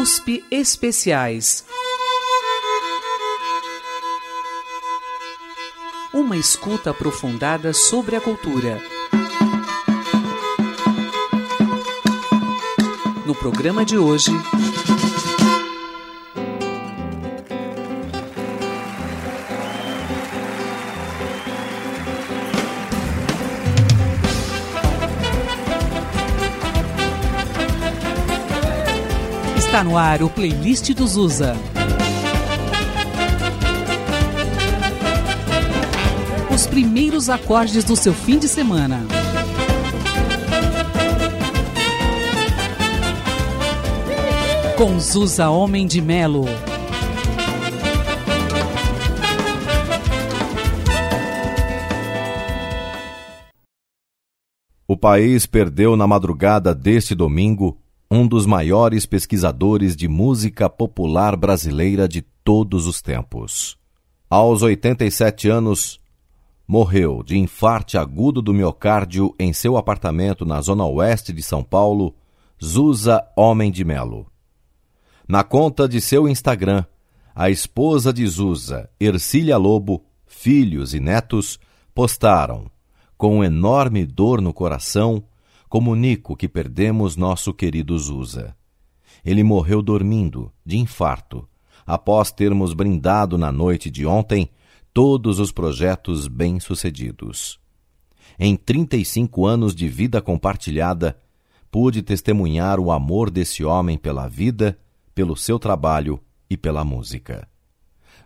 USP Especiais. Uma escuta aprofundada sobre a cultura. No programa de hoje. Está no ar o playlist do Zusa. Os primeiros acordes do seu fim de semana. Com Zusa Homem de Melo. O país perdeu na madrugada deste domingo um dos maiores pesquisadores de música popular brasileira de todos os tempos. Aos 87 anos, morreu de infarte agudo do miocárdio em seu apartamento na zona oeste de São Paulo, Zusa Homem de Melo. Na conta de seu Instagram, a esposa de Zusa, Ercília Lobo, filhos e netos, postaram, com enorme dor no coração, comunico que perdemos nosso querido Zusa. Ele morreu dormindo, de infarto, após termos brindado na noite de ontem todos os projetos bem-sucedidos. Em 35 anos de vida compartilhada, pude testemunhar o amor desse homem pela vida, pelo seu trabalho e pela música.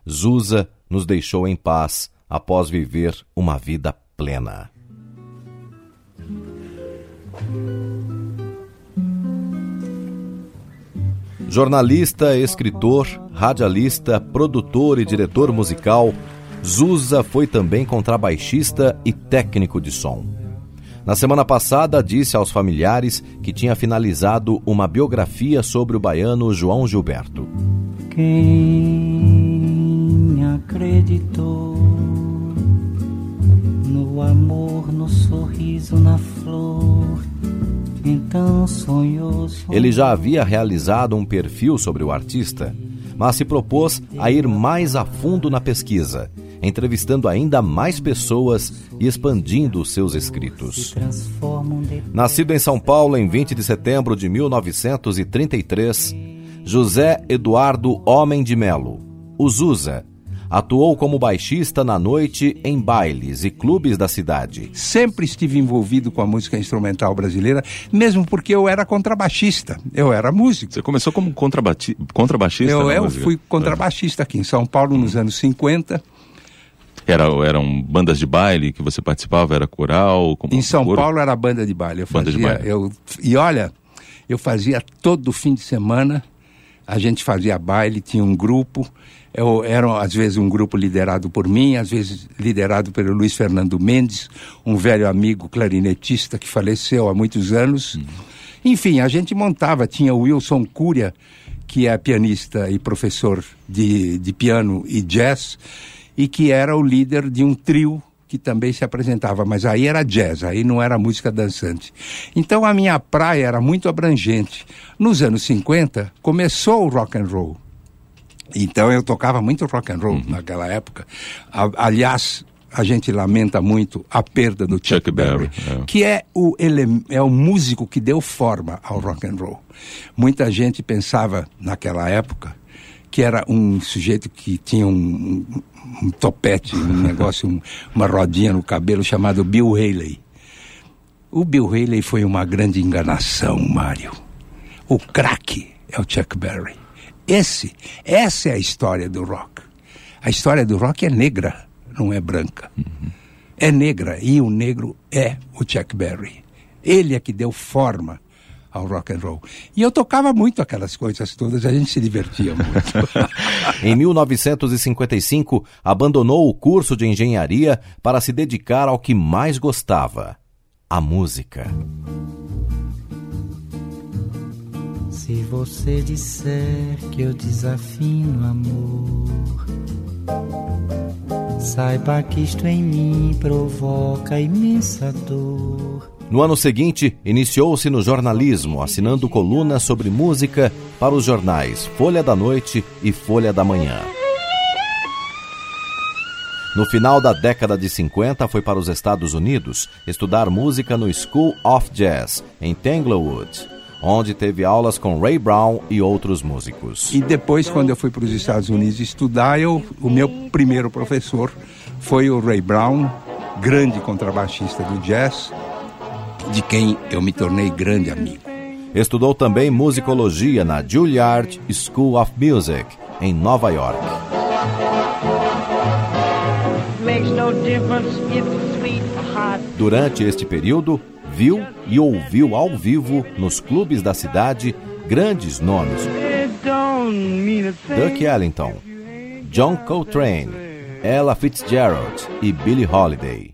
Zusa nos deixou em paz após viver uma vida plena. Jornalista, escritor, radialista, produtor e diretor musical, Zusa foi também contrabaixista e técnico de som. Na semana passada, disse aos familiares que tinha finalizado uma biografia sobre o baiano João Gilberto. Quem acreditou no amor, no sorriso, na flor então sonhou, sonhou. Ele já havia realizado um perfil sobre o artista, mas se propôs a ir mais a fundo na pesquisa, entrevistando ainda mais pessoas e expandindo seus escritos. Nascido em São Paulo em 20 de setembro de 1933, José Eduardo Homem de Melo, o Zusa, Atuou como baixista na noite em bailes e clubes da cidade. Sempre estive envolvido com a música instrumental brasileira, mesmo porque eu era contrabaixista, eu era músico. Você começou como contrabaixista? Eu, eu fui contrabaixista aqui em São Paulo nos anos 50. Era, eram bandas de baile que você participava? Era coral? em São coro? Paulo era banda de baile. Eu banda fazia, de baile. Eu, e olha, eu fazia todo fim de semana, a gente fazia baile, tinha um grupo, eu, era às vezes um grupo liderado por mim, às vezes liderado pelo Luiz Fernando Mendes, um velho amigo clarinetista que faleceu há muitos anos. Uhum. Enfim, a gente montava, tinha o Wilson Cúria, que é pianista e professor de, de piano e jazz, e que era o líder de um trio que também se apresentava, mas aí era jazz, aí não era música dançante. Então a minha praia era muito abrangente. Nos anos 50 começou o rock and roll. Então eu tocava muito rock and roll uhum. naquela época. A, aliás, a gente lamenta muito a perda do Chuck, Chuck Berry, Berry é. que é o, ele, é o músico que deu forma ao rock and roll. Muita gente pensava naquela época que era um sujeito que tinha um, um, um topete, um negócio, um, uma rodinha no cabelo chamado Bill Haley. O Bill Haley foi uma grande enganação, Mário. O craque é o Chuck Berry. Esse, essa é a história do rock. A história do rock é negra, não é branca. Uhum. É negra e o negro é o Chuck Berry. Ele é que deu forma ao rock and roll. E eu tocava muito aquelas coisas todas, a gente se divertia muito. em 1955, abandonou o curso de engenharia para se dedicar ao que mais gostava, a música. Se você disser que eu desafino amor, saiba que isto em mim provoca imensa dor. No ano seguinte, iniciou-se no jornalismo, assinando colunas sobre música para os jornais Folha da Noite e Folha da Manhã. No final da década de 50, foi para os Estados Unidos estudar música no School of Jazz, em Tanglewood, onde teve aulas com Ray Brown e outros músicos. E depois, quando eu fui para os Estados Unidos estudar, eu, o meu primeiro professor foi o Ray Brown, grande contrabaixista do jazz, de quem eu me tornei grande amigo. Estudou também musicologia na Juilliard School of Music, em Nova York. Durante este período, viu e ouviu ao vivo nos clubes da cidade grandes nomes. Duck Ellington, John Coltrane, Ella Fitzgerald e Billie Holiday.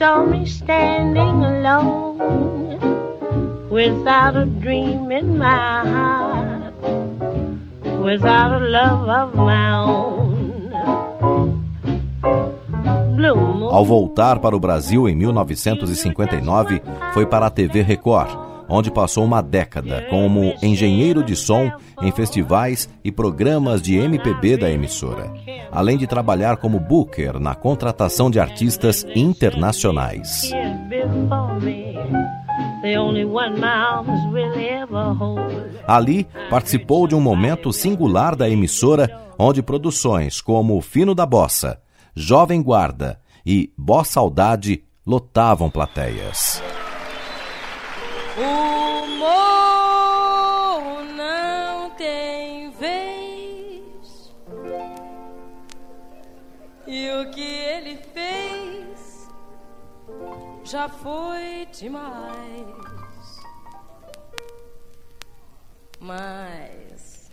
saw me standing alone without a dream in my heart, without a love of my own. Ao voltar para o Brasil em 1959, foi para a TV Record onde passou uma década como engenheiro de som em festivais e programas de MPB da emissora, além de trabalhar como booker na contratação de artistas internacionais. Ali, participou de um momento singular da emissora, onde produções como Fino da Bossa, Jovem Guarda e Bossa Saudade lotavam plateias. O já foi demais. Mas.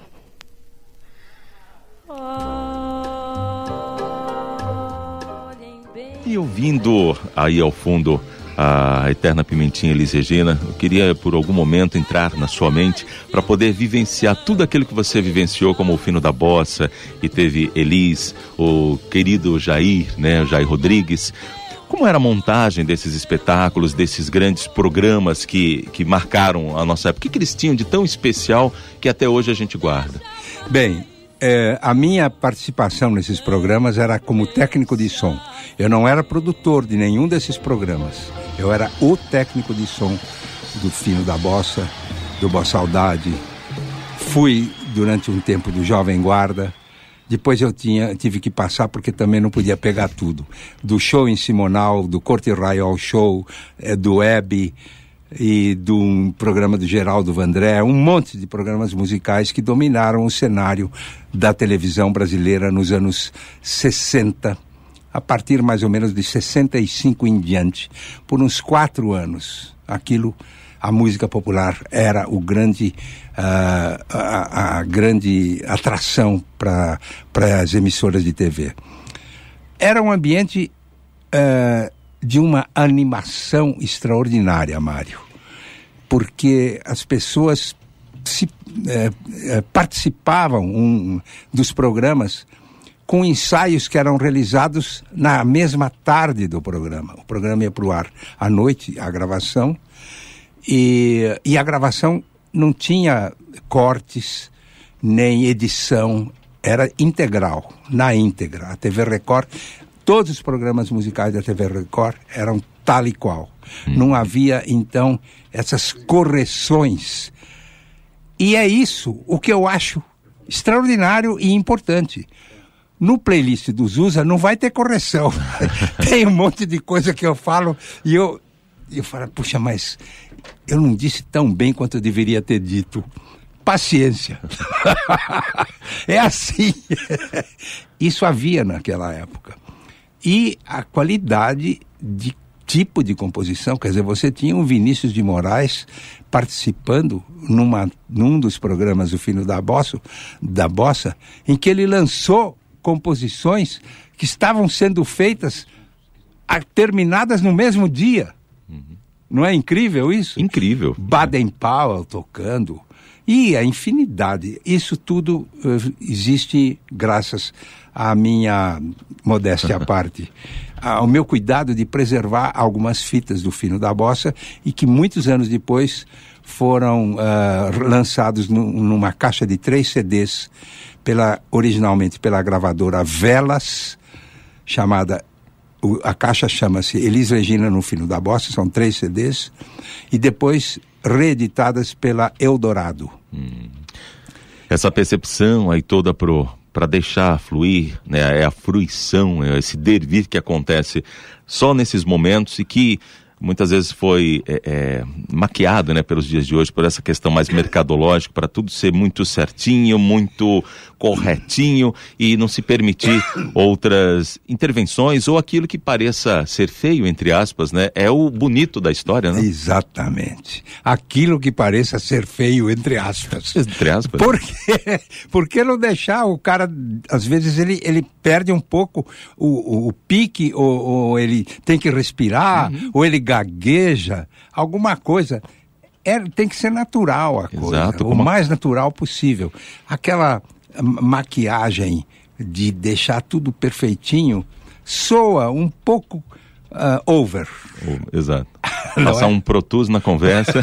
E ouvindo aí ao fundo a eterna pimentinha Elis Regina. Eu queria por algum momento entrar na sua mente para poder vivenciar tudo aquilo que você vivenciou como o fino da bossa e teve Elis, o querido Jair, né, Jair Rodrigues. Como era a montagem desses espetáculos, desses grandes programas que, que marcaram a nossa época? O que, que eles tinham de tão especial que até hoje a gente guarda? Bem, é, a minha participação nesses programas era como técnico de som. Eu não era produtor de nenhum desses programas. Eu era o técnico de som do Fino da Bossa, do Boa Saudade. Fui durante um tempo do Jovem Guarda. Depois eu tinha, tive que passar porque também não podia pegar tudo. Do show em Simonal, do Corte Royal Show, é, do Web, e do programa do Geraldo Vandré, um monte de programas musicais que dominaram o cenário da televisão brasileira nos anos 60, a partir mais ou menos de 65 em diante, por uns quatro anos. Aquilo, a música popular era o grande, uh, a, a, grande atração para as emissoras de TV. Era um ambiente uh, de uma animação extraordinária, Mário, porque as pessoas se, é, é, participavam um, dos programas com ensaios que eram realizados na mesma tarde do programa. O programa ia para o ar à noite, a gravação, e, e a gravação não tinha cortes nem edição, era integral, na íntegra. A TV Record todos os programas musicais da TV Record eram tal e qual. Hum. Não havia, então, essas correções. E é isso o que eu acho extraordinário e importante. No playlist do Zusa não vai ter correção. Tem um monte de coisa que eu falo e eu, eu falo, puxa, mas eu não disse tão bem quanto eu deveria ter dito. Paciência. é assim. Isso havia naquela época e a qualidade de tipo de composição, quer dizer, você tinha o Vinícius de Moraes participando numa, num dos programas do Fino da Bossa, da Bossa, em que ele lançou composições que estavam sendo feitas terminadas no mesmo dia. Não é incrível isso? Incrível. Baden Powell tocando, E a infinidade. Isso tudo uh, existe graças à minha modéstia à parte. Ao meu cuidado de preservar algumas fitas do Fino da Bossa e que muitos anos depois foram uh, lançados numa caixa de três CDs, pela, originalmente pela gravadora Velas, chamada a caixa chama-se Elis Regina no Fino da Bossa, são três CDs, e depois reeditadas pela Eldorado. Hum. Essa percepção aí toda pro para deixar fluir, né, é a fruição, é esse dervir que acontece só nesses momentos e que muitas vezes foi é, é, maquiado né, pelos dias de hoje por essa questão mais mercadológica, para tudo ser muito certinho, muito corretinho e não se permitir outras intervenções ou aquilo que pareça ser feio, entre aspas, né? É o bonito da história, né? Exatamente. Aquilo que pareça ser feio, entre aspas. Entre aspas. Por quê? Por que não deixar o cara, às vezes ele, ele perde um pouco o, o, o pique, ou, ou, ele tem que respirar, uhum. ou ele gagueja, alguma coisa. É, tem que ser natural a coisa, Exato, o mais natural possível. Aquela maquiagem de deixar tudo perfeitinho soa um pouco uh, over. Exato. Passar é? um protus na conversa.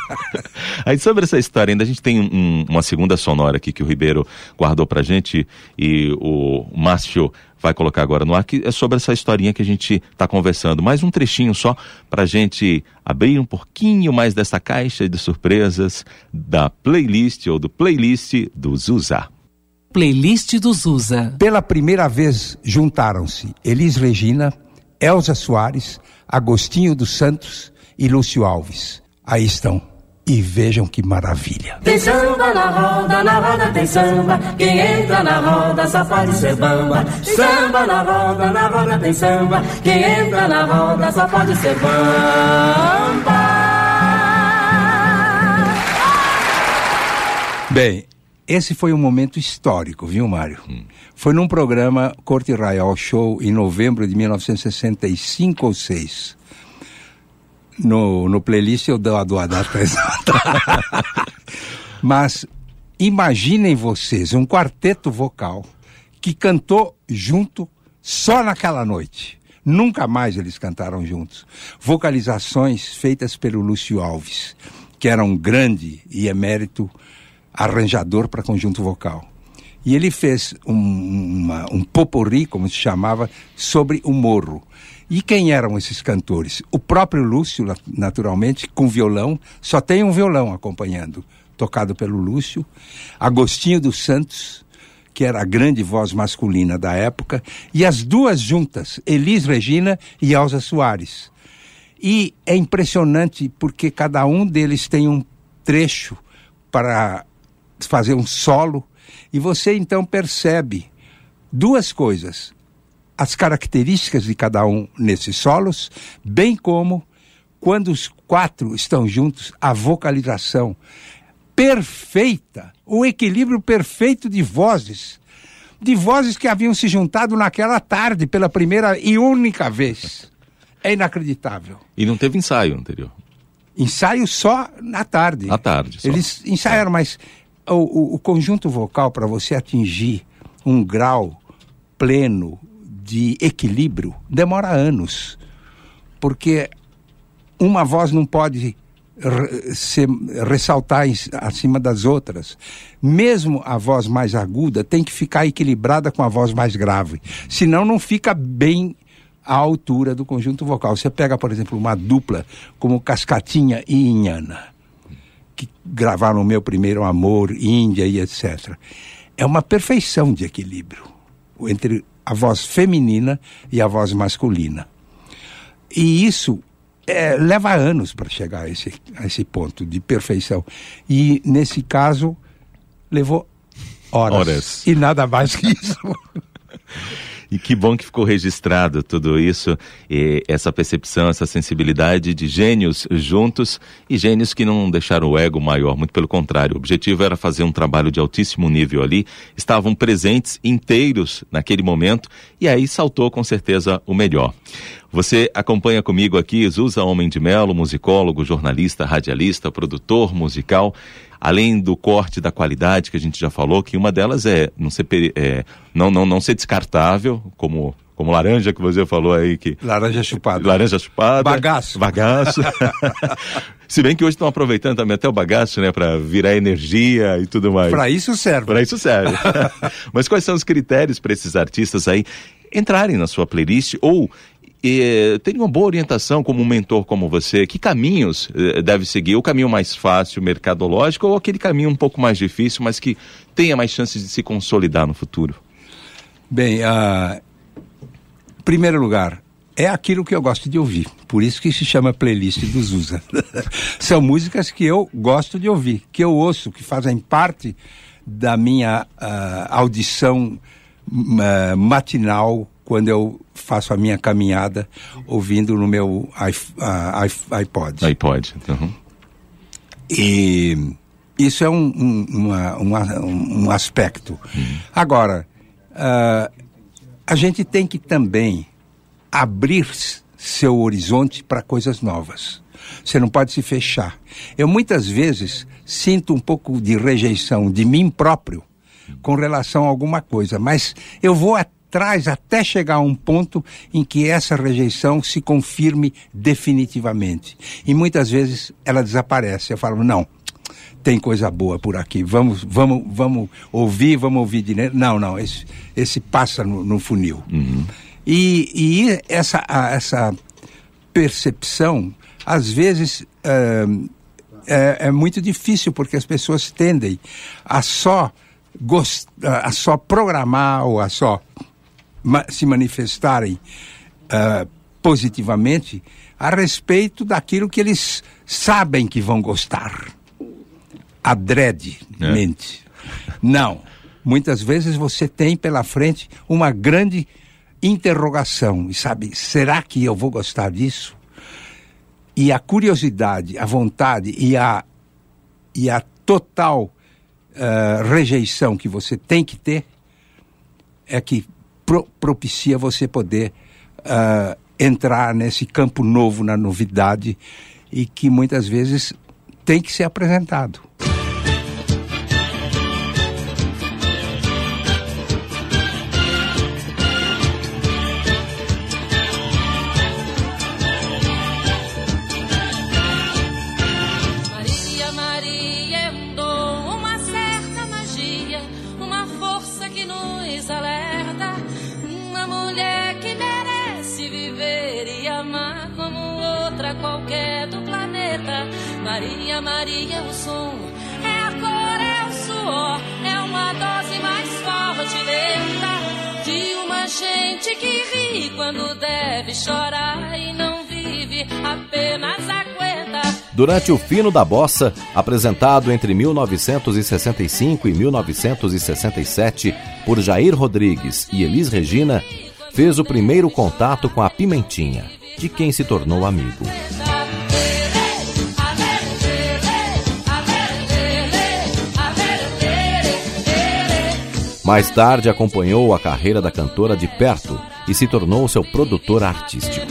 Aí sobre essa história, ainda a gente tem um, uma segunda sonora aqui que o Ribeiro guardou pra gente e o Márcio vai colocar agora no ar, que é sobre essa historinha que a gente está conversando. Mais um trechinho só para a gente abrir um pouquinho mais dessa caixa de surpresas da playlist ou do playlist do Zusa. Playlist do Zusa. Pela primeira vez juntaram-se Elis Regina, Elza Soares, Agostinho dos Santos e Lúcio Alves. Aí estão e vejam que maravilha. Tem samba na roda, na roda tem samba. Quem entra na roda só pode ser bamba. Samba na roda, na roda tem samba. Quem entra na roda só pode ser bamba. Bem, esse foi um momento histórico, viu, Mário? Hum. Foi num programa Corte Royal Show em novembro de 1965 ou 6 no, no playlist eu dou a, do a data exata. Mas imaginem vocês um quarteto vocal que cantou junto só naquela noite. Nunca mais eles cantaram juntos. Vocalizações feitas pelo Lúcio Alves, que era um grande e emérito arranjador para conjunto vocal. E ele fez um, uma, um poporri, como se chamava, sobre o morro. E quem eram esses cantores? O próprio Lúcio, naturalmente, com violão, só tem um violão acompanhando, tocado pelo Lúcio. Agostinho dos Santos, que era a grande voz masculina da época, e as duas juntas, Elis Regina e Elza Soares. E é impressionante porque cada um deles tem um trecho para fazer um solo, e você então percebe duas coisas as características de cada um nesses solos, bem como quando os quatro estão juntos, a vocalização perfeita, o equilíbrio perfeito de vozes, de vozes que haviam se juntado naquela tarde pela primeira e única vez. É inacreditável. E não teve ensaio anterior? Ensaio só na tarde. À tarde. Só. Eles ensaiaram, mas o, o, o conjunto vocal, para você atingir um grau pleno de equilíbrio demora anos, porque uma voz não pode se ressaltar em, acima das outras. Mesmo a voz mais aguda tem que ficar equilibrada com a voz mais grave, senão não fica bem à altura do conjunto vocal. Você pega, por exemplo, uma dupla como Cascatinha e Inhana, que gravaram o meu primeiro amor, Índia e etc. É uma perfeição de equilíbrio entre a voz feminina e a voz masculina. E isso é, leva anos para chegar a esse, a esse ponto de perfeição. E, nesse caso, levou horas. horas. E nada mais que isso. E que bom que ficou registrado tudo isso, essa percepção, essa sensibilidade de gênios juntos e gênios que não deixaram o ego maior, muito pelo contrário. O objetivo era fazer um trabalho de altíssimo nível ali, estavam presentes inteiros naquele momento e aí saltou com certeza o melhor. Você acompanha comigo aqui Zusa Homem de Melo, musicólogo, jornalista, radialista, produtor musical. Além do corte da qualidade que a gente já falou, que uma delas é não ser, é, não, não, não ser descartável, como como laranja que você falou aí que laranja chupada. Laranja chupada. Bagaço. Bagaço. Se bem que hoje estão aproveitando também até o bagaço né para virar energia e tudo mais. Para isso serve. Para isso serve. Mas quais são os critérios para esses artistas aí entrarem na sua playlist ou e, tem uma boa orientação como um mentor como você, que caminhos eh, deve seguir? O caminho mais fácil, mercadológico, ou aquele caminho um pouco mais difícil, mas que tenha mais chances de se consolidar no futuro? Bem, uh, primeiro lugar, é aquilo que eu gosto de ouvir. Por isso que se chama playlist dos USA. São músicas que eu gosto de ouvir, que eu ouço, que fazem parte da minha uh, audição uh, matinal quando eu faço a minha caminhada ouvindo no meu iPod. iPod. Uhum. E isso é um, um, uma, uma, um aspecto. Uhum. Agora, uh, a gente tem que também abrir seu horizonte para coisas novas. Você não pode se fechar. Eu muitas vezes sinto um pouco de rejeição de mim próprio com relação a alguma coisa, mas eu vou atrás até chegar a um ponto em que essa rejeição se confirme definitivamente. E muitas vezes ela desaparece. Eu falo, não, tem coisa boa por aqui. Vamos, vamos, vamos ouvir, vamos ouvir de não, não. Esse, esse passa no, no funil. Uhum. E, e essa, essa percepção, às vezes, é, é, é, muito difícil porque as pessoas tendem a só gost, a só programar ou a só se manifestarem uh, positivamente a respeito daquilo que eles sabem que vão gostar. Adredemente. É. Não. Muitas vezes você tem pela frente uma grande interrogação e sabe, será que eu vou gostar disso? E a curiosidade, a vontade e a, e a total uh, rejeição que você tem que ter é que pro, propicia você poder uh, entrar nesse campo novo, na novidade, e que muitas vezes tem que ser apresentado. Gente que ri quando deve chorar e não vive, apenas aguenta. Durante o Fino da Bossa, apresentado entre 1965 e 1967 por Jair Rodrigues e Elis Regina, fez o primeiro contato com a Pimentinha, de quem se tornou amigo. Mais tarde acompanhou a carreira da cantora de perto e se tornou seu produtor artístico.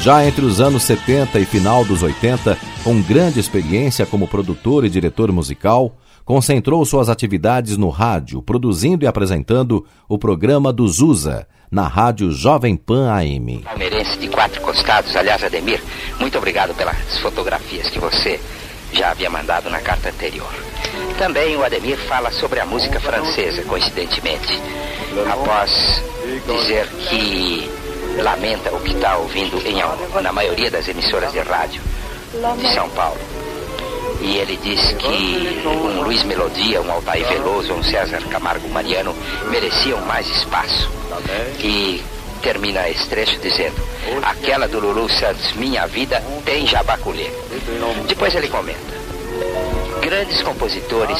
Já entre os anos 70 e final dos 80, com grande experiência como produtor e diretor musical, concentrou suas atividades no rádio, produzindo e apresentando o programa do Zusa, na rádio Jovem Pan AM. Palmeirense de quatro costados, aliás, Ademir, muito obrigado pelas fotografias que você já havia mandado na carta anterior. Também o Ademir fala sobre a música francesa, coincidentemente, após dizer que lamenta o que está ouvindo em, na maioria das emissoras de rádio de São Paulo. E ele diz que um Luiz Melodia, um Altair Veloso, um César Camargo Mariano mereciam mais espaço. E termina esse trecho dizendo: Aquela do Lulu Santos, minha vida, tem jabaculê. Depois ele comenta: grandes compositores,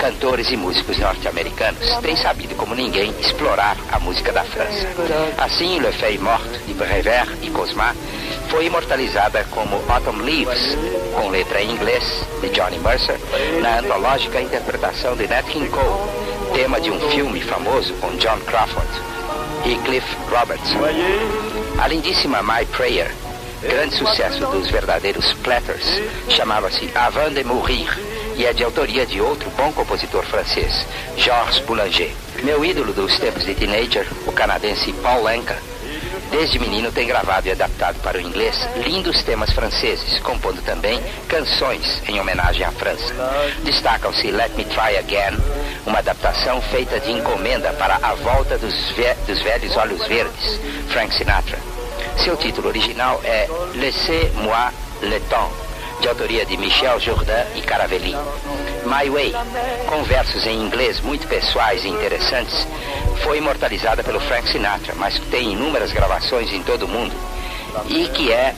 cantores e músicos norte-americanos têm sabido como ninguém explorar a música da França. Assim, Le Feuille Morte de Prévert e Cosma foi imortalizada como Autumn Leaves, com letra em inglês, de Johnny Mercer, na antológica interpretação de Nat King Cole, tema de um filme famoso com John Crawford e Cliff Robertson. A lindíssima My Prayer, grande sucesso dos verdadeiros Platters, chamava-se Avant de Mourir e é de autoria de outro bom compositor francês, Georges Boulanger. Meu ídolo dos tempos de teenager, o canadense Paul Anka, Desde menino tem gravado e adaptado para o inglês lindos temas franceses, compondo também canções em homenagem à França. Destacam-se Let Me Try Again, uma adaptação feita de encomenda para A Volta dos, Ve dos Velhos Olhos Verdes, Frank Sinatra. Seu título original é Laissez-moi le temps, de autoria de Michel Jourdain e Caravelli. My Way, com versos em inglês muito pessoais e interessantes, foi imortalizada pelo Frank Sinatra, mas tem inúmeras gravações em todo o mundo, e que é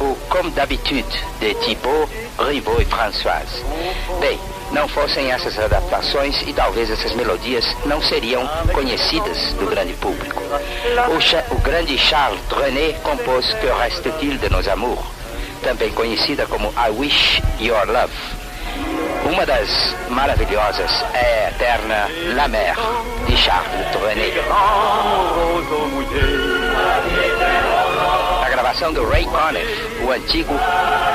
o Comme d'habitude de Thibaut, Rivaux e Françoise. Bem, não fossem essas adaptações e talvez essas melodias não seriam conhecidas do grande público. O, o grande Charles Trenet compôs Que reste-t-il de nos amours, também conhecida como I Wish Your Love. Uma das maravilhosas é a eterna La Mer, de Charles Trenet. A gravação do Ray Conniff, o antigo,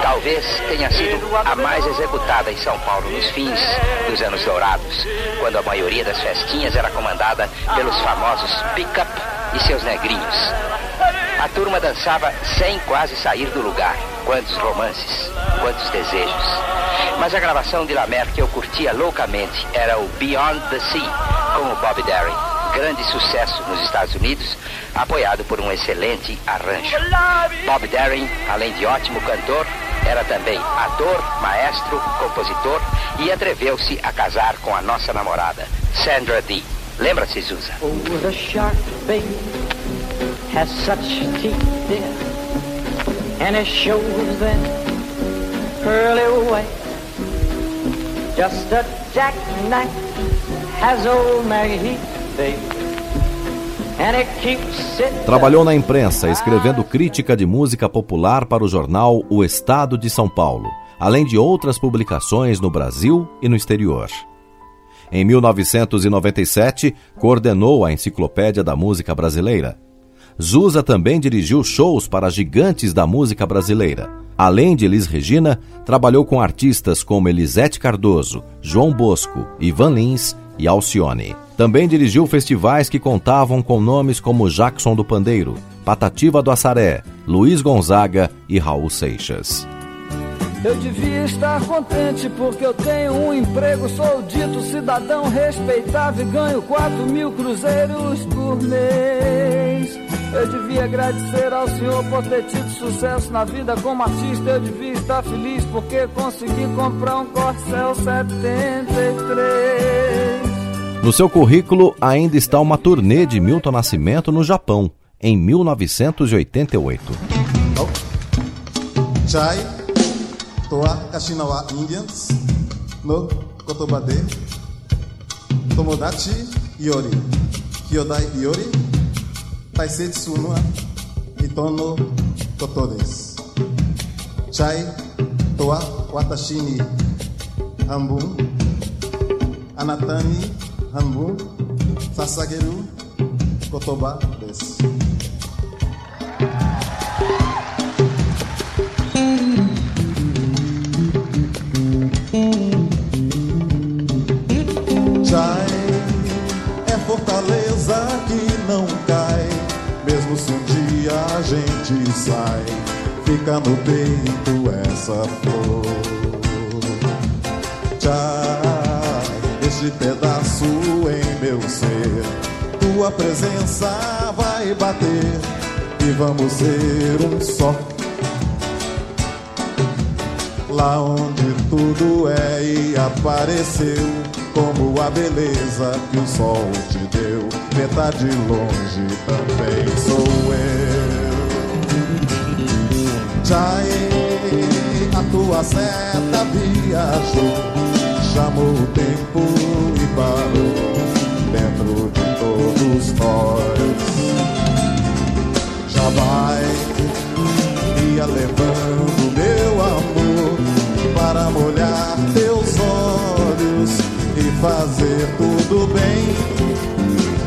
talvez tenha sido a mais executada em São Paulo nos fins dos anos dourados, quando a maioria das festinhas era comandada pelos famosos pick-up e seus negrinhos. A turma dançava sem quase sair do lugar. Quantos romances, quantos desejos. Mas a gravação de La Mer que eu curtia loucamente era o Beyond the Sea, com o Bob Darin. Grande sucesso nos Estados Unidos, apoiado por um excelente arranjo. Bob Darin, além de ótimo cantor, era também ator, maestro, compositor e atreveu-se a casar com a nossa namorada, Sandra Dee. Lembra-se, Zusa? Oh, has such teeth, dear, and it shows that pearly white. Just a jackknife has old Maggie Heath, baby. Trabalhou na imprensa, escrevendo crítica de música popular para o jornal O Estado de São Paulo, além de outras publicações no Brasil e no exterior. Em 1997, coordenou a Enciclopédia da Música Brasileira. Zusa também dirigiu shows para gigantes da música brasileira. Além de Elis Regina, trabalhou com artistas como Elisete Cardoso, João Bosco, Ivan Lins e Alcione. Também dirigiu festivais que contavam com nomes como Jackson do Pandeiro, Patativa do Assaré, Luiz Gonzaga e Raul Seixas. Eu devia estar contente porque eu tenho um emprego, sou dito cidadão respeitável e ganho 4 mil cruzeiros por mês. Eu devia agradecer ao Senhor por ter tido sucesso na vida como artista. Eu devia estar feliz porque consegui comprar um Corcel 73. No seu currículo ainda está uma turnê de Milton Nascimento no Japão, em 1988. Chai, toa Kashinawa Indians, no kotoba de Tomodachi Yori, Kyodai Yori, Taisetsu no Hitono Koto desu. Chai, toa watashi ni Hambun, Anatani Hambu, Sasageru, Kotoba fica no peito essa flor. Chai, este pedaço meu ser. Tua presença vai bater e vamos ser um só. Lá onde tudo é e apareceu, como a beleza que o sol te deu. Metade longe também sou eu. Tchai, a tua seta viajou chamou o tempo e parou dentro de todos nós. Já vai, ia levando meu amor para molhar teus olhos e fazer tudo bem.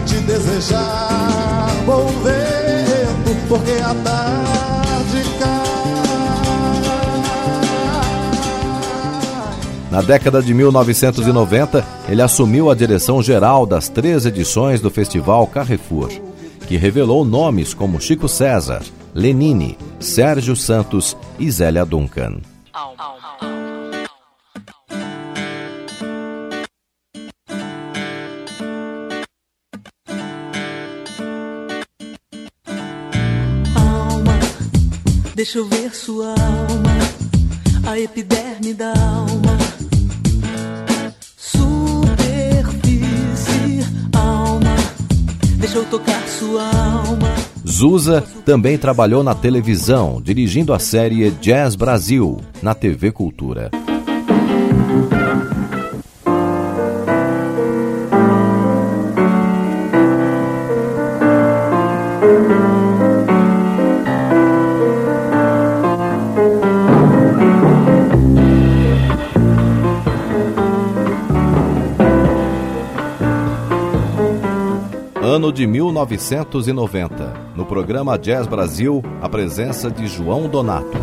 Te desejar bom vento, porque a tarde Na década de 1990, ele assumiu a direção geral das três edições do Festival Carrefour, que revelou nomes como Chico César, Lenine, Sérgio Santos e Zélia Duncan. Alma, deixa eu ver sua alma, a epiderme da alma deixa tocar sua alma. Zusa também trabalhou na televisão, dirigindo a série Jazz Brasil, na TV Cultura. Ano de 1990. No programa Jazz Brasil, a presença de João Donato.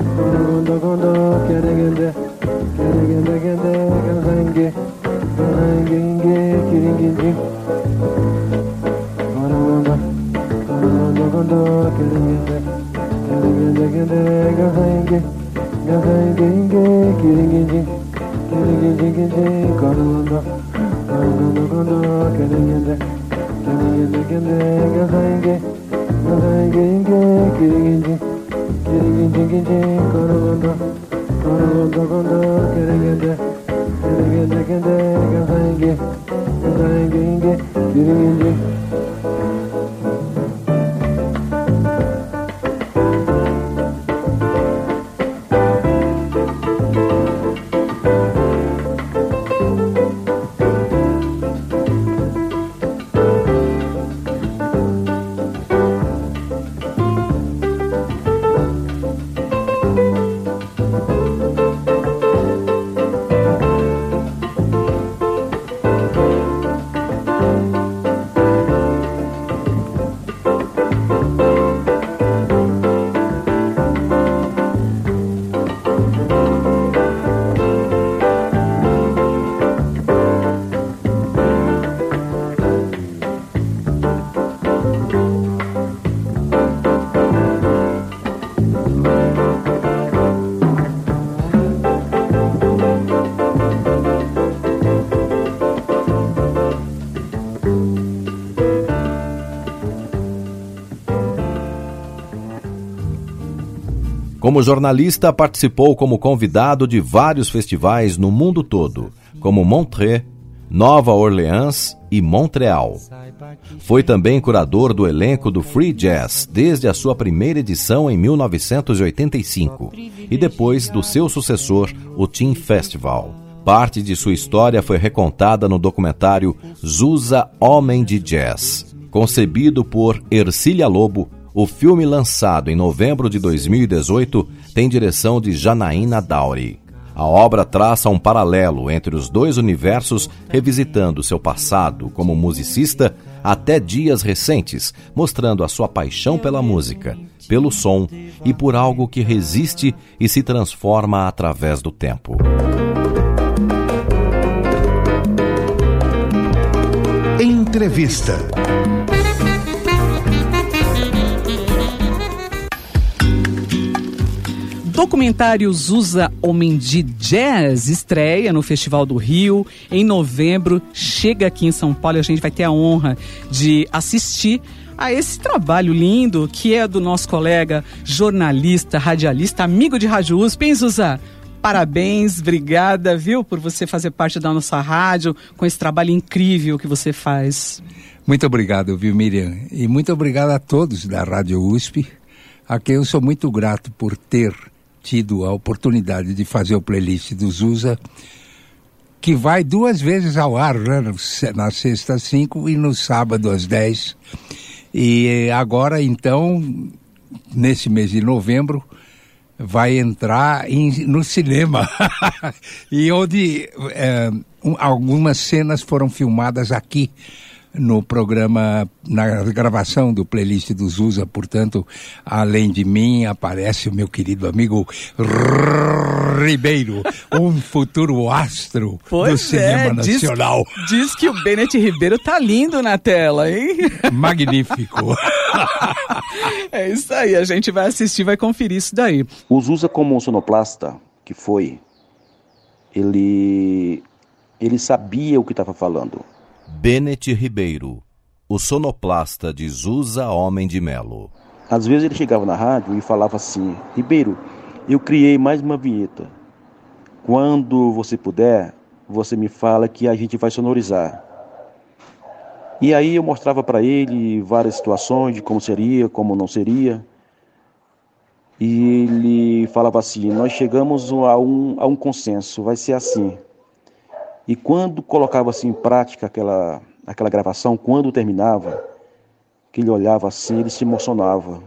Kondo kondo kere gende. Kere gende gende Kanhangi Kanhangi nge kirin ginci Kondo kondo Kondo kondo kere gende. Kere gende gende Kanhangi Kanhangi nge kirin ginci Kere ginci ginci Kondo kondo Kondo kondo kere gende. Kere gende gende Kanhangi Kanhangi nge kirin ginci Gidin gidin gidin karaganda Karaganda ganda gere gende Gere gende gende ganda ingi Ganda ingi ingi Gidin Como jornalista, participou como convidado de vários festivais no mundo todo, como Montreux, Nova Orleans e Montreal. Foi também curador do elenco do Free Jazz desde a sua primeira edição em 1985 e depois do seu sucessor, o Team Festival. Parte de sua história foi recontada no documentário Zusa Homem de Jazz, concebido por Ercília Lobo o filme lançado em novembro de 2018 tem direção de Janaína Dauri. A obra traça um paralelo entre os dois universos, revisitando seu passado como musicista até dias recentes, mostrando a sua paixão pela música, pelo som e por algo que resiste e se transforma através do tempo. Entrevista. Documentário Zusa Homem de Jazz estreia no Festival do Rio em novembro. Chega aqui em São Paulo e a gente vai ter a honra de assistir a esse trabalho lindo que é do nosso colega jornalista, radialista, amigo de Rádio USP, hein, Zuza? Parabéns, obrigada, viu, por você fazer parte da nossa rádio, com esse trabalho incrível que você faz. Muito obrigado, viu, Miriam? E muito obrigado a todos da Rádio USP, a quem eu sou muito grato por ter tido a oportunidade de fazer o playlist do Zusa, que vai duas vezes ao ar, né? na sexta às cinco e no sábado às dez. E agora, então, nesse mês de novembro, vai entrar em, no cinema. e onde é, um, algumas cenas foram filmadas aqui no programa, na gravação do playlist do Zusa, portanto, além de mim, aparece o meu querido amigo Ribeiro, um futuro astro pois do cinema é, nacional. Diz, diz, que o Bennett Ribeiro tá lindo na tela, hein? Magnífico. é isso aí, a gente vai assistir, vai conferir isso daí. O Zusa como um sonoplasta, que foi, ele, ele sabia o que estava falando Bennett Ribeiro, o sonoplasta de Zusa Homem de Melo. Às vezes ele chegava na rádio e falava assim: Ribeiro, eu criei mais uma vinheta. Quando você puder, você me fala que a gente vai sonorizar. E aí eu mostrava para ele várias situações de como seria, como não seria. E ele falava assim: Nós chegamos a um, a um consenso, vai ser assim. E quando colocava assim em prática aquela, aquela gravação, quando terminava, que ele olhava assim, ele se emocionava.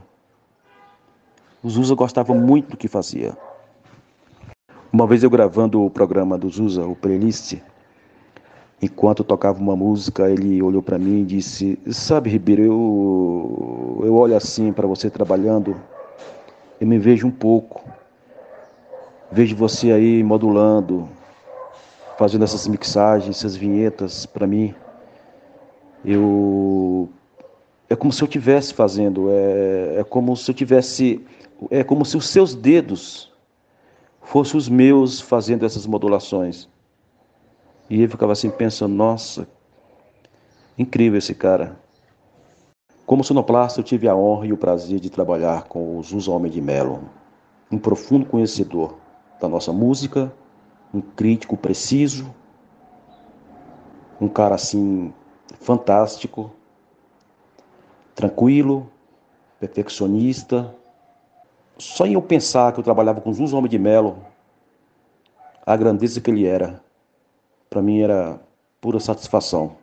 O Zusa gostava muito do que fazia. Uma vez eu gravando o programa do Zusa, o playlist, enquanto tocava uma música, ele olhou para mim e disse: Sabe, Ribeiro, eu, eu olho assim para você trabalhando, eu me vejo um pouco. Vejo você aí modulando, fazendo essas mixagens, essas vinhetas para mim. Eu é como se eu tivesse fazendo, é, é como se eu tivesse, é como se os seus dedos fossem os meus fazendo essas modulações. E eu ficava assim pensando, nossa, incrível esse cara. Como sonoplasta, eu tive a honra e o prazer de trabalhar com o Zusa Homem de Melo, um profundo conhecedor da nossa música, um crítico preciso, um cara assim fantástico, tranquilo, perfeccionista. Só em eu pensar que eu trabalhava com Jesus Homem de Melo, a grandeza que ele era, para mim era pura satisfação.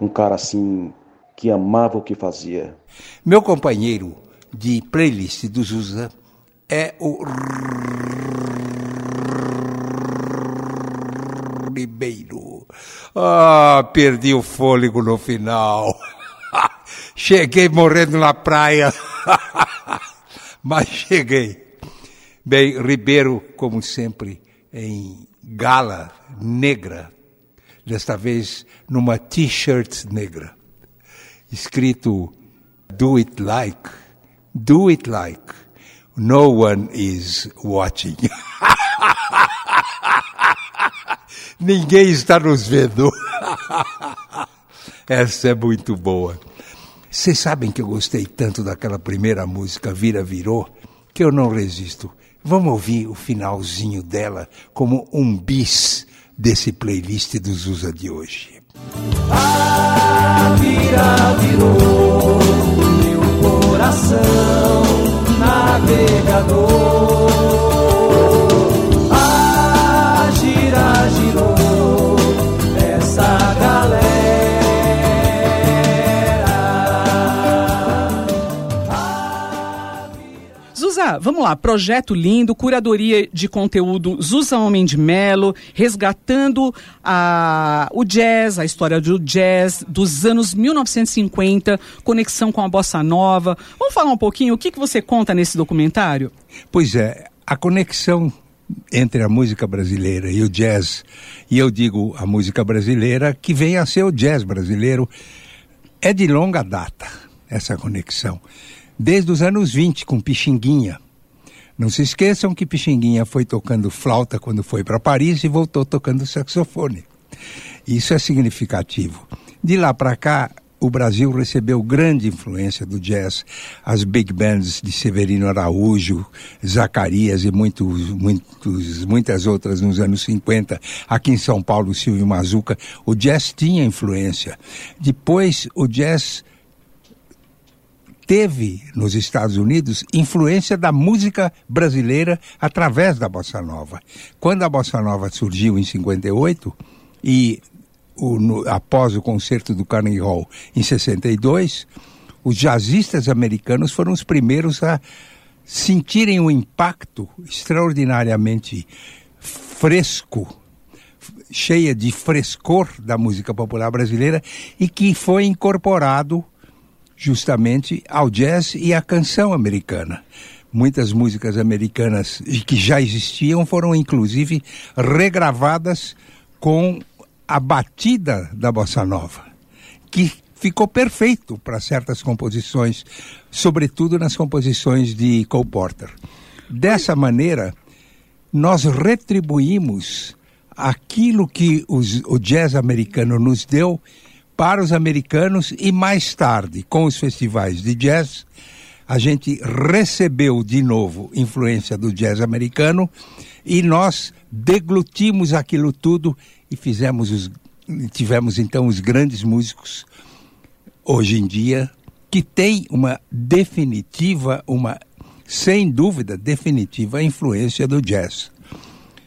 Um cara assim que amava o que fazia. Meu companheiro de playlist do José é o Ribeiro. Ah, perdi o fôlego no final. cheguei morrendo na praia. Mas cheguei. Bem, Ribeiro, como sempre, em gala negra, desta vez numa t-shirt negra, escrito Do it like, do it like, no one is watching. Ninguém está nos vendo. Essa é muito boa. Vocês sabem que eu gostei tanto daquela primeira música, Vira Virou, que eu não resisto. Vamos ouvir o finalzinho dela como um bis desse playlist dos Usa de hoje. Ah, vira, virou meu coração navegador. Vamos lá, projeto lindo, curadoria de conteúdo Zusa Homem de Melo, resgatando a, o jazz, a história do jazz dos anos 1950, conexão com a bossa nova. Vamos falar um pouquinho, o que, que você conta nesse documentário? Pois é, a conexão entre a música brasileira e o jazz, e eu digo a música brasileira que vem a ser o jazz brasileiro, é de longa data essa conexão desde os anos 20 com Pixinguinha. Não se esqueçam que Pixinguinha foi tocando flauta quando foi para Paris e voltou tocando saxofone. Isso é significativo. De lá para cá, o Brasil recebeu grande influência do jazz. As big bands de Severino Araújo, Zacarias e muitos, muitos, muitas outras nos anos 50. Aqui em São Paulo, Silvio Mazuca. O jazz tinha influência. Depois, o jazz teve nos Estados Unidos influência da música brasileira através da bossa nova. Quando a bossa nova surgiu em 58 e o, no, após o concerto do Carnegie Hall em 62, os jazzistas americanos foram os primeiros a sentirem o impacto extraordinariamente fresco, cheia de frescor da música popular brasileira e que foi incorporado justamente ao jazz e à canção americana. Muitas músicas americanas que já existiam foram inclusive regravadas com a batida da bossa nova, que ficou perfeito para certas composições, sobretudo nas composições de Cole Porter. Dessa maneira, nós retribuímos aquilo que os, o jazz americano nos deu para os americanos e mais tarde, com os festivais de jazz, a gente recebeu de novo influência do jazz americano e nós deglutimos aquilo tudo e fizemos os, tivemos então os grandes músicos hoje em dia que tem uma definitiva, uma sem dúvida definitiva influência do jazz.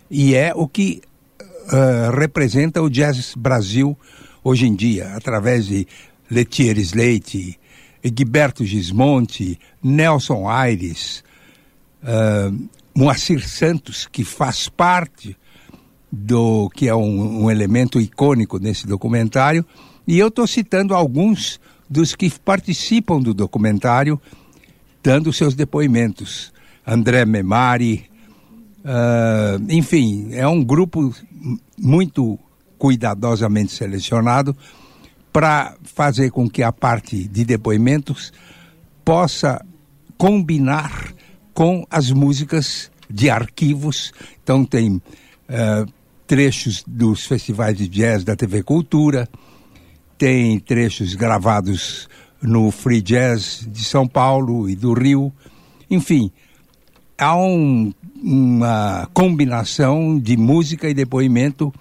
E é o que uh, representa o jazz Brasil hoje em dia, através de Letier Slate, Gilberto Gismonte, Nelson Aires, uh, Moacir Santos, que faz parte do que é um, um elemento icônico nesse documentário, e eu estou citando alguns dos que participam do documentário, dando seus depoimentos. André Memari, uh, enfim, é um grupo muito cuidadosamente selecionado para fazer com que a parte de depoimentos possa combinar com as músicas de arquivos. Então tem uh, trechos dos festivais de jazz da TV Cultura, tem trechos gravados no Free Jazz de São Paulo e do Rio. Enfim, há um, uma combinação de música e depoimento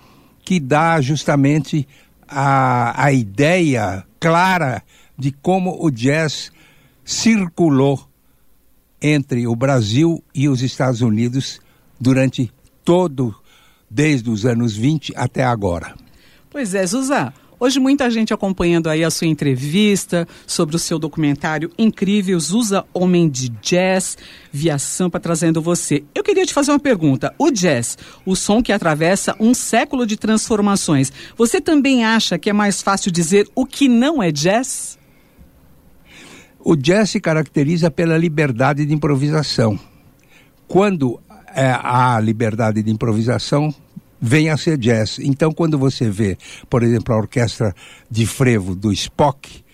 que dá justamente a, a ideia clara de como o jazz circulou entre o Brasil e os Estados Unidos durante todo desde os anos 20 até agora. Pois é, Zuzá. Hoje muita gente acompanhando aí a sua entrevista sobre o seu documentário incrível Zusa Homem de Jazz via Sampa trazendo você. Eu queria te fazer uma pergunta. O jazz, o som que atravessa um século de transformações, você também acha que é mais fácil dizer o que não é jazz? O jazz se caracteriza pela liberdade de improvisação. Quando é, a liberdade de improvisação vem a ser jazz. Então, quando você vê, por exemplo, a orquestra de frevo do Spock,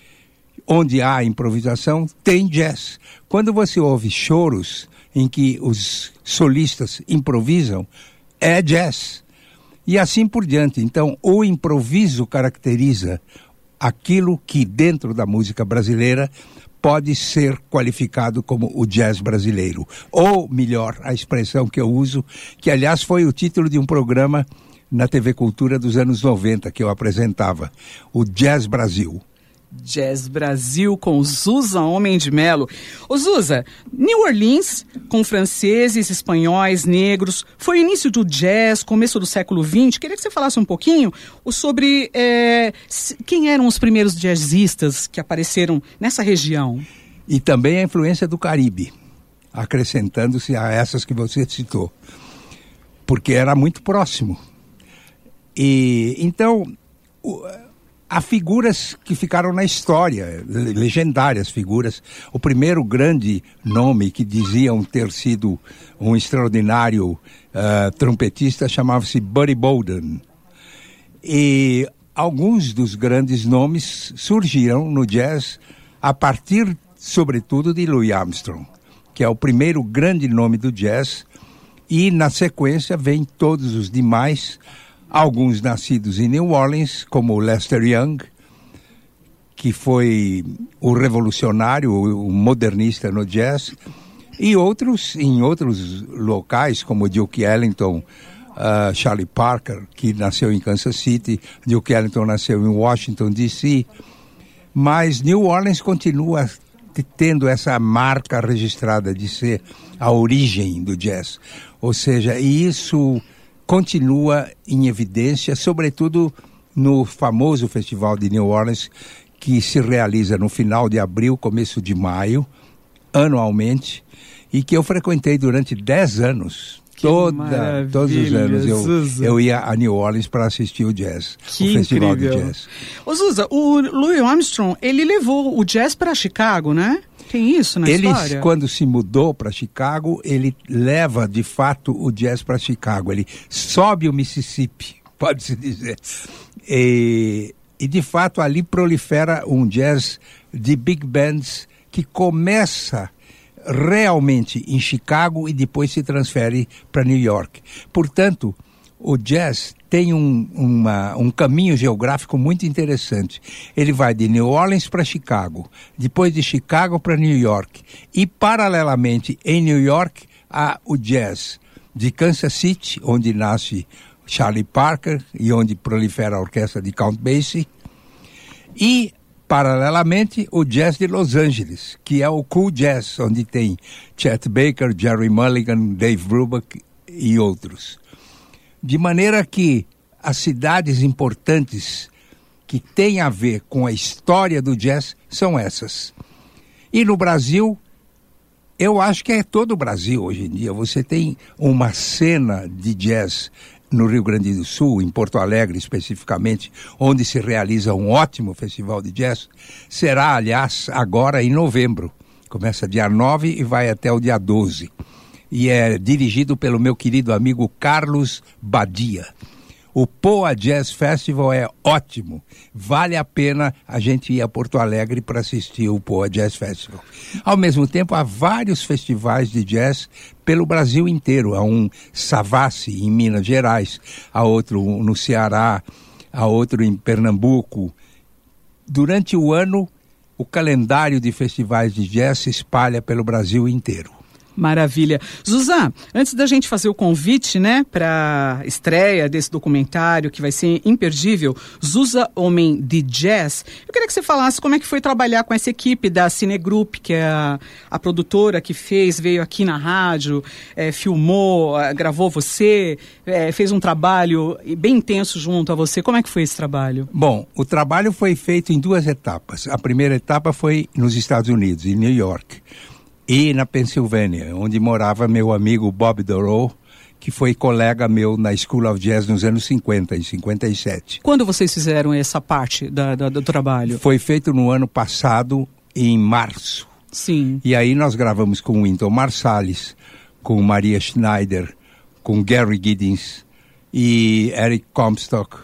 onde há improvisação, tem jazz. Quando você ouve choros em que os solistas improvisam, é jazz. E assim por diante. Então, o improviso caracteriza aquilo que dentro da música brasileira pode ser qualificado como o jazz brasileiro. Ou, melhor, a expressão que eu uso, que aliás foi o título de um programa na TV Cultura dos anos 90 que eu apresentava, o Jazz Brasil. Jazz Brasil com Zusa Homem de Melo. Ô Zusa, New Orleans, com franceses, espanhóis, negros, foi o início do jazz, começo do século XX. Queria que você falasse um pouquinho sobre é, quem eram os primeiros jazzistas que apareceram nessa região. E também a influência do Caribe, acrescentando-se a essas que você citou, porque era muito próximo. E então há figuras que ficaram na história, legendárias figuras. O primeiro grande nome que diziam ter sido um extraordinário uh, trompetista chamava-se Buddy Bolden. E alguns dos grandes nomes surgiram no jazz a partir, sobretudo, de Louis Armstrong, que é o primeiro grande nome do jazz. E na sequência vem todos os demais alguns nascidos em New Orleans, como Lester Young, que foi o revolucionário, o modernista no jazz, e outros em outros locais, como Duke Ellington, uh, Charlie Parker, que nasceu em Kansas City, Duke Ellington nasceu em Washington, D.C., mas New Orleans continua tendo essa marca registrada de ser a origem do jazz. Ou seja, isso continua em evidência, sobretudo no famoso Festival de New Orleans, que se realiza no final de abril, começo de maio, anualmente, e que eu frequentei durante 10 anos. Toda, todos os anos eu, eu ia a New Orleans para assistir o jazz, que o festival incrível. de jazz. Ô Zuza, o Louis Armstrong, ele levou o jazz para Chicago, né? Tem isso na ele, história? quando se mudou para Chicago, ele leva de fato o jazz para Chicago. Ele sobe o Mississippi, pode-se dizer. E, e de fato ali prolifera um jazz de big bands que começa realmente em Chicago e depois se transfere para New York. Portanto, o jazz tem um, uma, um caminho geográfico muito interessante. Ele vai de New Orleans para Chicago, depois de Chicago para New York e, paralelamente, em New York, há o jazz de Kansas City, onde nasce Charlie Parker e onde prolifera a orquestra de Count Basie, e paralelamente o jazz de Los Angeles, que é o cool jazz, onde tem Chet Baker, Jerry Mulligan, Dave Brubeck e outros. De maneira que as cidades importantes que têm a ver com a história do jazz são essas. E no Brasil, eu acho que é todo o Brasil hoje em dia. Você tem uma cena de jazz no Rio Grande do Sul, em Porto Alegre especificamente, onde se realiza um ótimo festival de jazz, será, aliás, agora em novembro. Começa dia 9 e vai até o dia 12. E é dirigido pelo meu querido amigo Carlos Badia. O Poa Jazz Festival é ótimo. Vale a pena a gente ir a Porto Alegre para assistir o Poa Jazz Festival. Ao mesmo tempo, há vários festivais de jazz pelo Brasil inteiro. Há um Savassi em Minas Gerais, há outro no Ceará, há outro em Pernambuco. Durante o ano, o calendário de festivais de jazz se espalha pelo Brasil inteiro. Maravilha. Zuzan, antes da gente fazer o convite, né, para estreia desse documentário que vai ser imperdível, Zusa Homem de Jazz, eu queria que você falasse como é que foi trabalhar com essa equipe da Cinegroup, que é a, a produtora que fez, veio aqui na rádio, é, filmou, é, gravou você, é, fez um trabalho bem intenso junto a você. Como é que foi esse trabalho? Bom, o trabalho foi feito em duas etapas. A primeira etapa foi nos Estados Unidos, em New York e na Pensilvânia, onde morava meu amigo Bob Dorough, que foi colega meu na School of Jazz nos anos 50, em 57. Quando vocês fizeram essa parte da, da, do trabalho? Foi feito no ano passado, em março. Sim. E aí nós gravamos com Winton Marsalis, com Maria Schneider, com Gary Giddens e Eric Comstock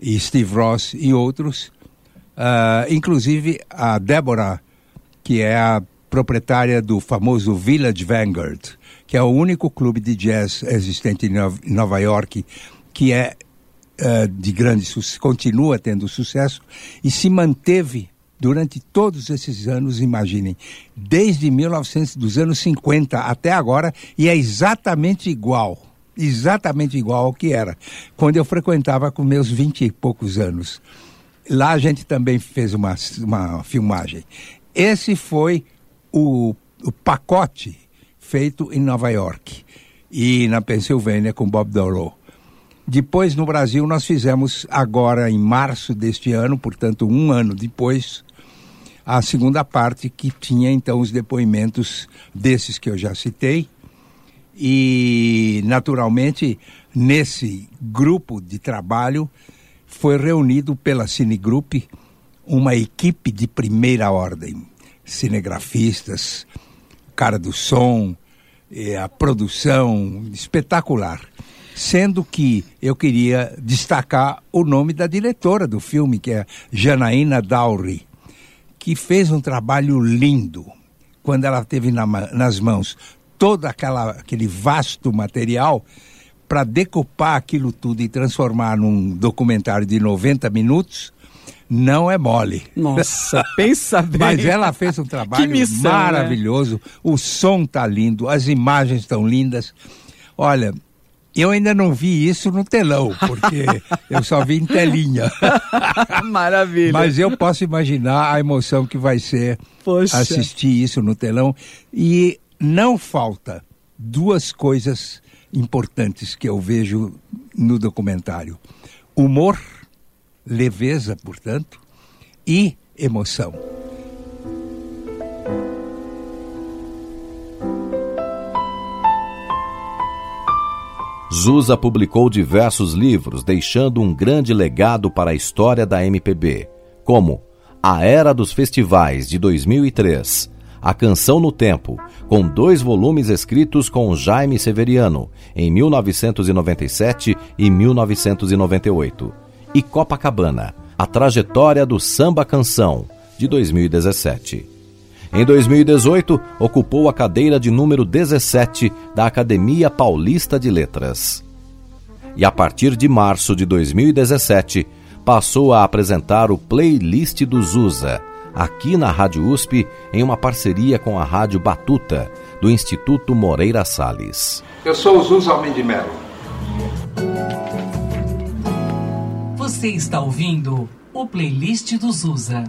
e Steve Ross e outros. Uh, inclusive a Débora, que é a proprietária do famoso Village Vanguard, que é o único clube de jazz existente em Nova York que é uh, de grande sucesso, continua tendo sucesso e se manteve durante todos esses anos, imaginem, desde 1900, dos anos 50 até agora, e é exatamente igual, exatamente igual ao que era quando eu frequentava com meus vinte e poucos anos. Lá a gente também fez uma, uma filmagem. Esse foi o, o pacote feito em Nova York e na Pensilvânia com Bob Dorough. Depois, no Brasil, nós fizemos agora em março deste ano, portanto, um ano depois, a segunda parte que tinha então os depoimentos desses que eu já citei. E, naturalmente, nesse grupo de trabalho foi reunido pela Cinegroup uma equipe de primeira ordem cinegrafistas, cara do som, a produção espetacular. Sendo que eu queria destacar o nome da diretora do filme, que é Janaína Dowry, que fez um trabalho lindo quando ela teve na, nas mãos todo aquela, aquele vasto material para decupar aquilo tudo e transformar num documentário de 90 minutos não é mole. Nossa, pensa bem. Mas ela fez um trabalho missão, né? maravilhoso. Né? O som tá lindo, as imagens estão lindas. Olha, eu ainda não vi isso no telão, porque eu só vi em telinha. Maravilha. Mas eu posso imaginar a emoção que vai ser Poxa. assistir isso no telão. E não falta duas coisas importantes que eu vejo no documentário: humor, leveza, portanto, e emoção. Zusa publicou diversos livros, deixando um grande legado para a história da MPB, como A Era dos Festivais, de 2003, A Canção no Tempo, com dois volumes escritos com Jaime Severiano, em 1997 e 1998, e Copacabana, A Trajetória do Samba Canção, de 2017. Em 2018, ocupou a cadeira de número 17 da Academia Paulista de Letras. E a partir de março de 2017, passou a apresentar o playlist do Zusa, aqui na Rádio USP, em uma parceria com a Rádio Batuta, do Instituto Moreira Salles. Eu sou o Zusa Almeida de Melo. Você está ouvindo o playlist do Zusa.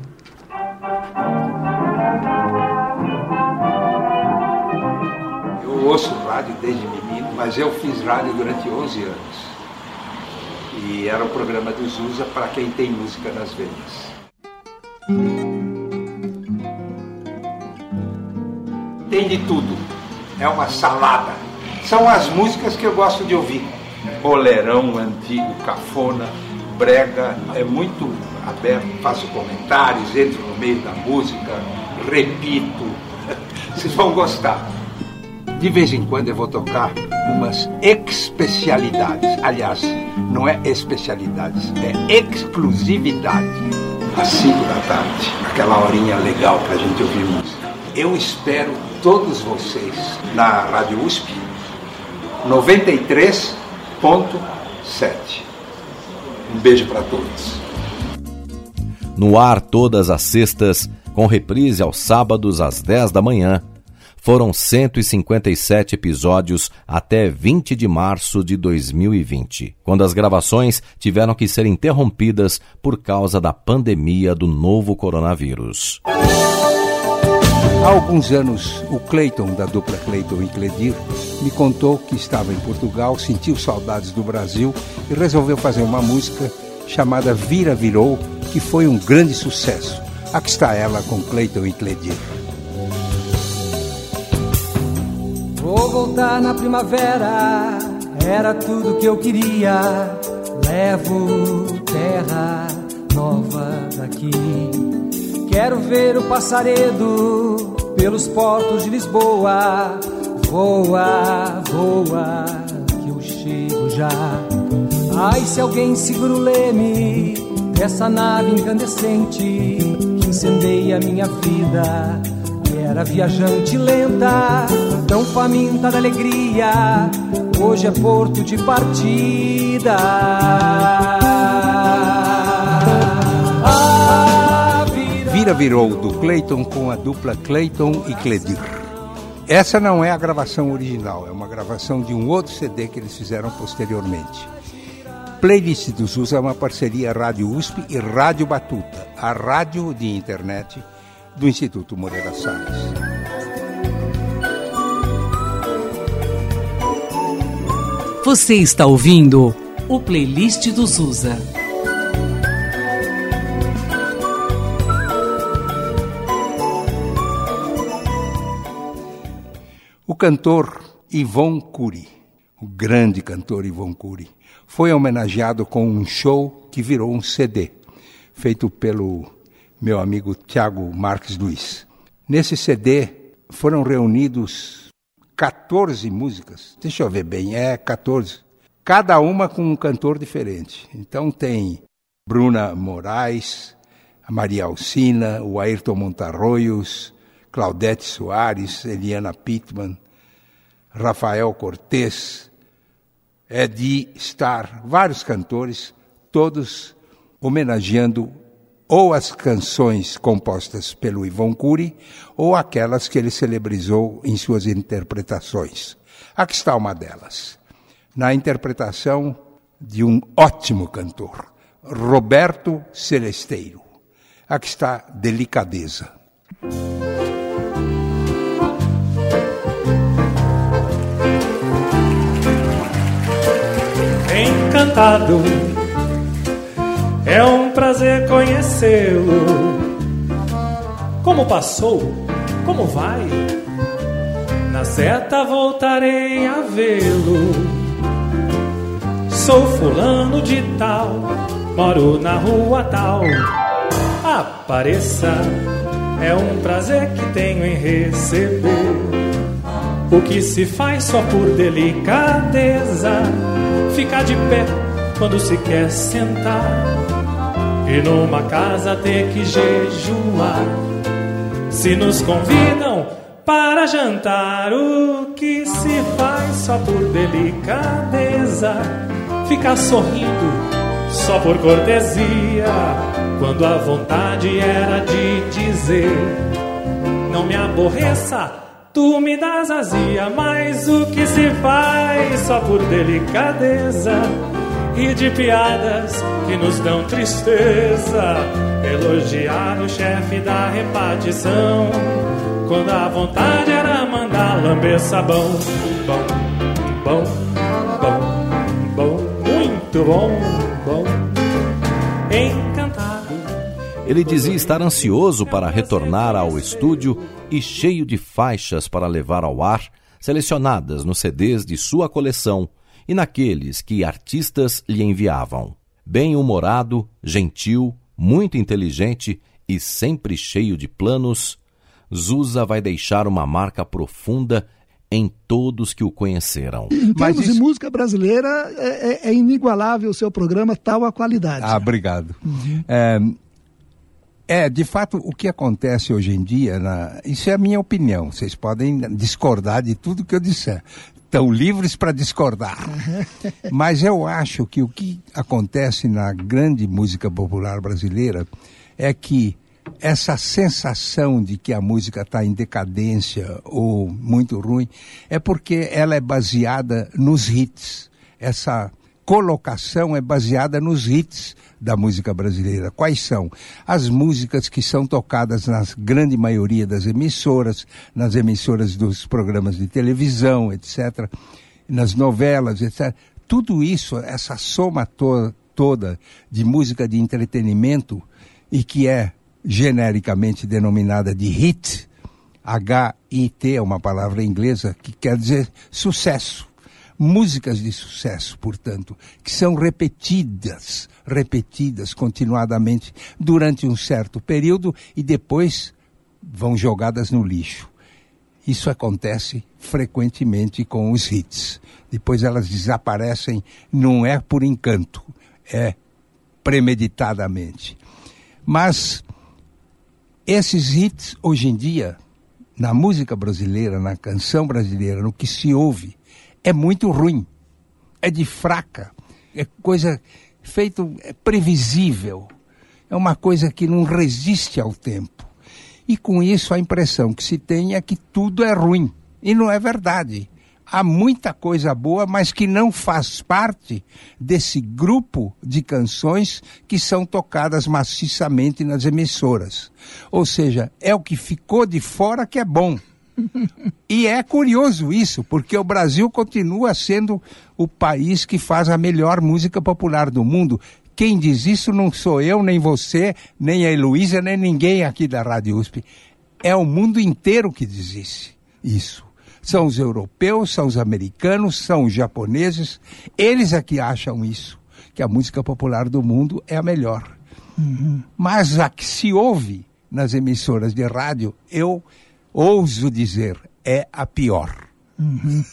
Eu ouço rádio desde menino, mas eu fiz rádio durante 11 anos. E era o programa do Zusa para quem tem música nas veias. Tem de tudo. É uma salada. São as músicas que eu gosto de ouvir. Bolerão antigo, cafona, brega, é muito aberto, faço comentários, entro no meio da música, repito. Vocês vão gostar. De vez em quando eu vou tocar umas especialidades. Aliás, não é especialidades, é exclusividade. Às 5 da tarde, aquela horinha legal para a gente ouvir música. Eu espero todos vocês na Rádio USP 93.7. Um beijo para todos. No ar todas as sextas, com reprise aos sábados às 10 da manhã foram 157 episódios até 20 de março de 2020, quando as gravações tiveram que ser interrompidas por causa da pandemia do novo coronavírus. Há alguns anos, o Clayton, da dupla Clayton e Cledir, me contou que estava em Portugal, sentiu saudades do Brasil e resolveu fazer uma música chamada Vira Virou, que foi um grande sucesso. Aqui está ela com Clayton e Cledir. Vou voltar na primavera, era tudo que eu queria. Levo terra nova daqui. Quero ver o passaredo pelos portos de Lisboa. Voa, voa, que eu chego já. Ai, se alguém segura o leme dessa nave incandescente que incendeia minha vida era viajante lenta, tão faminta da alegria, hoje é porto de partida. Vira virou do Clayton com a dupla Clayton e Cledir. Essa não é a gravação original, é uma gravação de um outro CD que eles fizeram posteriormente. Playlist dos USA é uma parceria Rádio USP e Rádio Batuta, a rádio de internet do Instituto Moreira Salles. Você está ouvindo o playlist do Zusa. Cantor Ivon Cury, o grande cantor Ivon Cury, foi homenageado com um show que virou um CD, feito pelo meu amigo Tiago Marques Luiz. Nesse CD foram reunidos 14 músicas. Deixa eu ver bem, é 14. Cada uma com um cantor diferente. Então tem Bruna Moraes, a Maria Alcina, o Ayrton Montarroios, Claudete Soares, Eliana Pittman, Rafael Cortez, Eddie Starr, vários cantores, todos homenageando ou as canções compostas pelo Ivon Cury, ou aquelas que ele celebrizou em suas interpretações. Aqui está uma delas, na interpretação de um ótimo cantor, Roberto Celesteiro. Aqui está Delicadeza. Encantado é um prazer conhecê-lo. Como passou? Como vai? Na seta voltarei a vê-lo. Sou fulano de tal, moro na rua tal. Apareça, é um prazer que tenho em receber. O que se faz só por delicadeza, ficar de pé quando se quer sentar e numa casa ter que jejuar. Se nos convidam para jantar, o que se faz só por delicadeza? Ficar sorrindo só por cortesia, quando a vontade era de dizer: Não me aborreça, tu me das azia, mas o que se faz só por delicadeza? e de piadas que nos dão tristeza. Elogiar o chefe da repartição, quando a vontade era mandar lamber sabão. Bom, bom, bom, bom, muito bom, bom. Ele dizia estar ansioso para retornar ao estúdio e cheio de faixas para levar ao ar, selecionadas nos CDs de sua coleção e naqueles que artistas lhe enviavam. Bem-humorado, gentil, muito inteligente e sempre cheio de planos, Zusa vai deixar uma marca profunda em todos que o conheceram. Em termos isso... de música brasileira, é, é, é, inigualável o seu programa, tal a qualidade. Ah, obrigado. Uhum. É, é, de fato, o que acontece hoje em dia, na... isso é a minha opinião, vocês podem discordar de tudo que eu disser estão livres para discordar. Mas eu acho que o que acontece na grande música popular brasileira é que essa sensação de que a música está em decadência ou muito ruim é porque ela é baseada nos hits. Essa colocação é baseada nos hits da música brasileira. Quais são? As músicas que são tocadas na grande maioria das emissoras, nas emissoras dos programas de televisão, etc., nas novelas, etc. Tudo isso, essa soma to toda de música de entretenimento e que é genericamente denominada de hit, H-I-T é uma palavra inglesa que quer dizer sucesso músicas de sucesso, portanto, que são repetidas, repetidas continuadamente durante um certo período e depois vão jogadas no lixo. Isso acontece frequentemente com os hits. Depois elas desaparecem, não é por encanto, é premeditadamente. Mas esses hits, hoje em dia, na música brasileira, na canção brasileira, no que se ouve, é muito ruim, é de fraca, é coisa feito é previsível, é uma coisa que não resiste ao tempo. E com isso a impressão que se tem é que tudo é ruim. E não é verdade. Há muita coisa boa, mas que não faz parte desse grupo de canções que são tocadas maciçamente nas emissoras. Ou seja, é o que ficou de fora que é bom e é curioso isso, porque o Brasil continua sendo o país que faz a melhor música popular do mundo. Quem diz isso não sou eu, nem você, nem a Heloísa, nem ninguém aqui da Rádio USP. É o mundo inteiro que diz isso. São os europeus, são os americanos, são os japoneses. Eles é que acham isso, que a música popular do mundo é a melhor. Uhum. Mas a que se ouve nas emissoras de rádio, eu ouso dizer, é a pior. Uhum.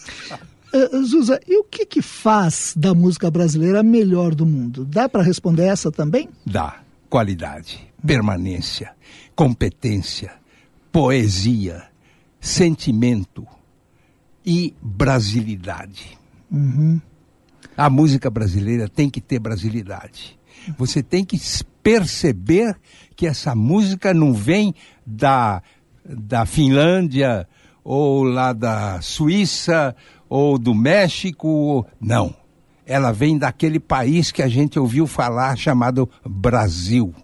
Uh, Zuza, e o que, que faz da música brasileira a melhor do mundo? Dá para responder essa também? Dá. Qualidade, permanência, competência, poesia, sentimento e brasilidade. Uhum. A música brasileira tem que ter brasilidade. Você tem que perceber que essa música não vem da, da Finlândia ou lá da Suíça ou do México. Não. Ela vem daquele país que a gente ouviu falar chamado Brasil.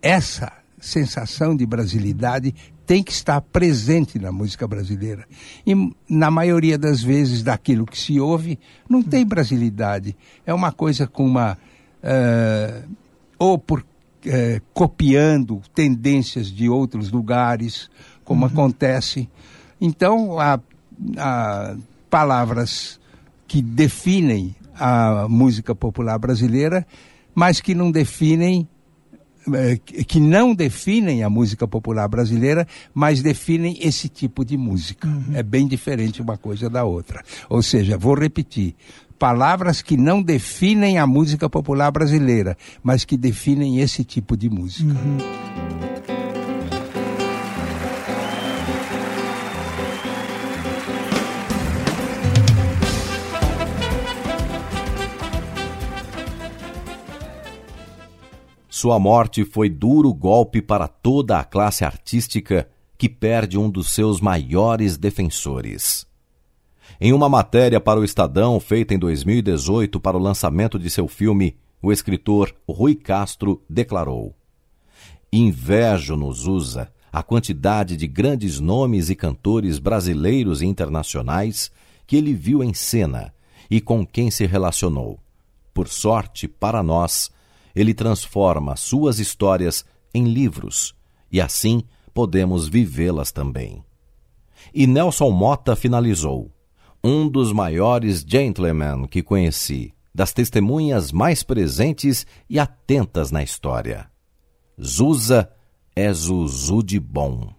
Essa sensação de brasilidade tem que estar presente na música brasileira. E na maioria das vezes daquilo que se ouve, não tem brasilidade. É uma coisa com uma. Uh, ou por uh, copiando tendências de outros lugares, como uhum. acontece. Então, há, há palavras que definem a música popular brasileira, mas que não definem é, que não definem a música popular brasileira, mas definem esse tipo de música. Uhum. É bem diferente uma coisa da outra. Ou seja, vou repetir: palavras que não definem a música popular brasileira, mas que definem esse tipo de música. Uhum. Sua morte foi duro golpe para toda a classe artística que perde um dos seus maiores defensores. Em uma matéria para o Estadão feita em 2018 para o lançamento de seu filme, o escritor Rui Castro declarou: Invejo nos usa a quantidade de grandes nomes e cantores brasileiros e internacionais que ele viu em cena e com quem se relacionou. Por sorte para nós, ele transforma suas histórias em livros e assim podemos vivê-las também. E Nelson Mota finalizou: um dos maiores gentlemen que conheci, das testemunhas mais presentes e atentas na história. Zusa é Zuzu de bom.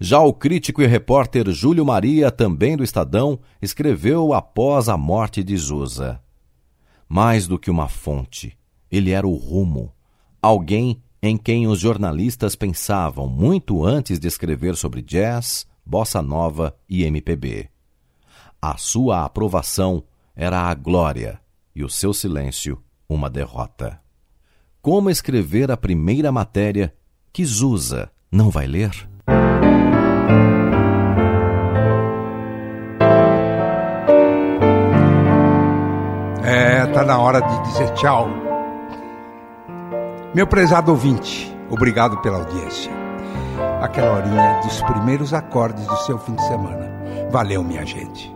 Já o crítico e repórter Júlio Maria, também do Estadão, escreveu após a morte de Zusa. Mais do que uma fonte, ele era o rumo, alguém em quem os jornalistas pensavam muito antes de escrever sobre jazz, bossa nova e MPB. A sua aprovação era a glória e o seu silêncio uma derrota. Como escrever a primeira matéria que Zusa não vai ler? É, tá na hora de dizer tchau. Meu prezado ouvinte, obrigado pela audiência. Aquela horinha dos primeiros acordes do seu fim de semana. Valeu, minha gente.